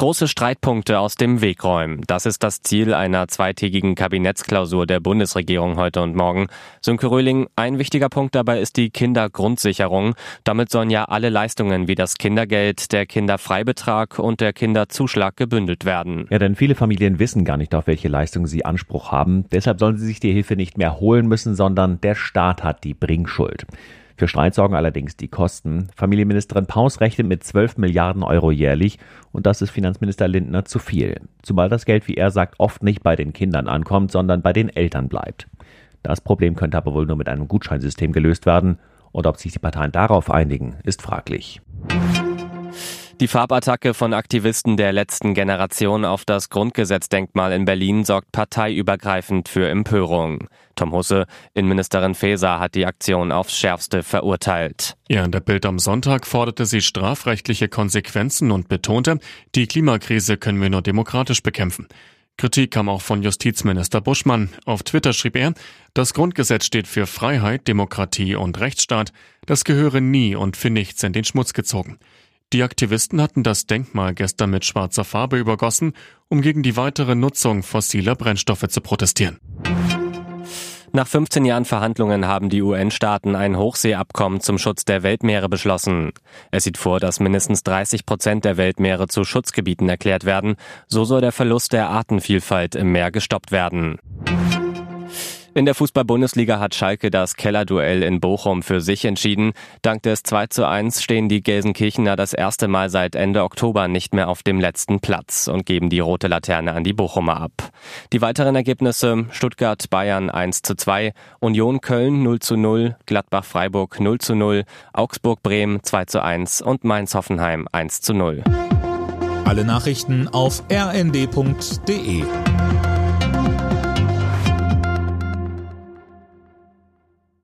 Große Streitpunkte aus dem Weg räumen. Das ist das Ziel einer zweitägigen Kabinettsklausur der Bundesregierung heute und morgen. Sönke Röhling, ein wichtiger Punkt dabei ist die Kindergrundsicherung. Damit sollen ja alle Leistungen wie das Kindergeld, der Kinderfreibetrag und der Kinderzuschlag gebündelt werden. Ja, denn viele Familien wissen gar nicht, auf welche Leistungen sie Anspruch haben. Deshalb sollen sie sich die Hilfe nicht mehr holen müssen, sondern der Staat hat die Bringschuld. Für Streit sorgen allerdings die Kosten. Familienministerin Paus rechnet mit 12 Milliarden Euro jährlich und das ist Finanzminister Lindner zu viel. Zumal das Geld, wie er sagt, oft nicht bei den Kindern ankommt, sondern bei den Eltern bleibt. Das Problem könnte aber wohl nur mit einem Gutscheinsystem gelöst werden und ob sich die Parteien darauf einigen, ist fraglich. Die Farbattacke von Aktivisten der letzten Generation auf das Grundgesetzdenkmal in Berlin sorgt parteiübergreifend für Empörung. Tom Husse, Innenministerin Faeser, hat die Aktion aufs Schärfste verurteilt. Ja, in der Bild am Sonntag forderte sie strafrechtliche Konsequenzen und betonte, die Klimakrise können wir nur demokratisch bekämpfen. Kritik kam auch von Justizminister Buschmann. Auf Twitter schrieb er, das Grundgesetz steht für Freiheit, Demokratie und Rechtsstaat. Das gehöre nie und für nichts in den Schmutz gezogen. Die Aktivisten hatten das Denkmal gestern mit schwarzer Farbe übergossen, um gegen die weitere Nutzung fossiler Brennstoffe zu protestieren. Nach 15 Jahren Verhandlungen haben die UN-Staaten ein Hochseeabkommen zum Schutz der Weltmeere beschlossen. Es sieht vor, dass mindestens 30 Prozent der Weltmeere zu Schutzgebieten erklärt werden. So soll der Verlust der Artenvielfalt im Meer gestoppt werden. In der Fußball-Bundesliga hat Schalke das Kellerduell in Bochum für sich entschieden. Dank des 2 zu 1 stehen die Gelsenkirchener das erste Mal seit Ende Oktober nicht mehr auf dem letzten Platz und geben die rote Laterne an die Bochumer ab. Die weiteren Ergebnisse Stuttgart Bayern 1 zu 2, Union Köln 0 zu 0, Gladbach Freiburg 0 zu 0, Augsburg Bremen 2 zu 1 und Mainz Hoffenheim 1 zu 0. Alle Nachrichten auf rnd.de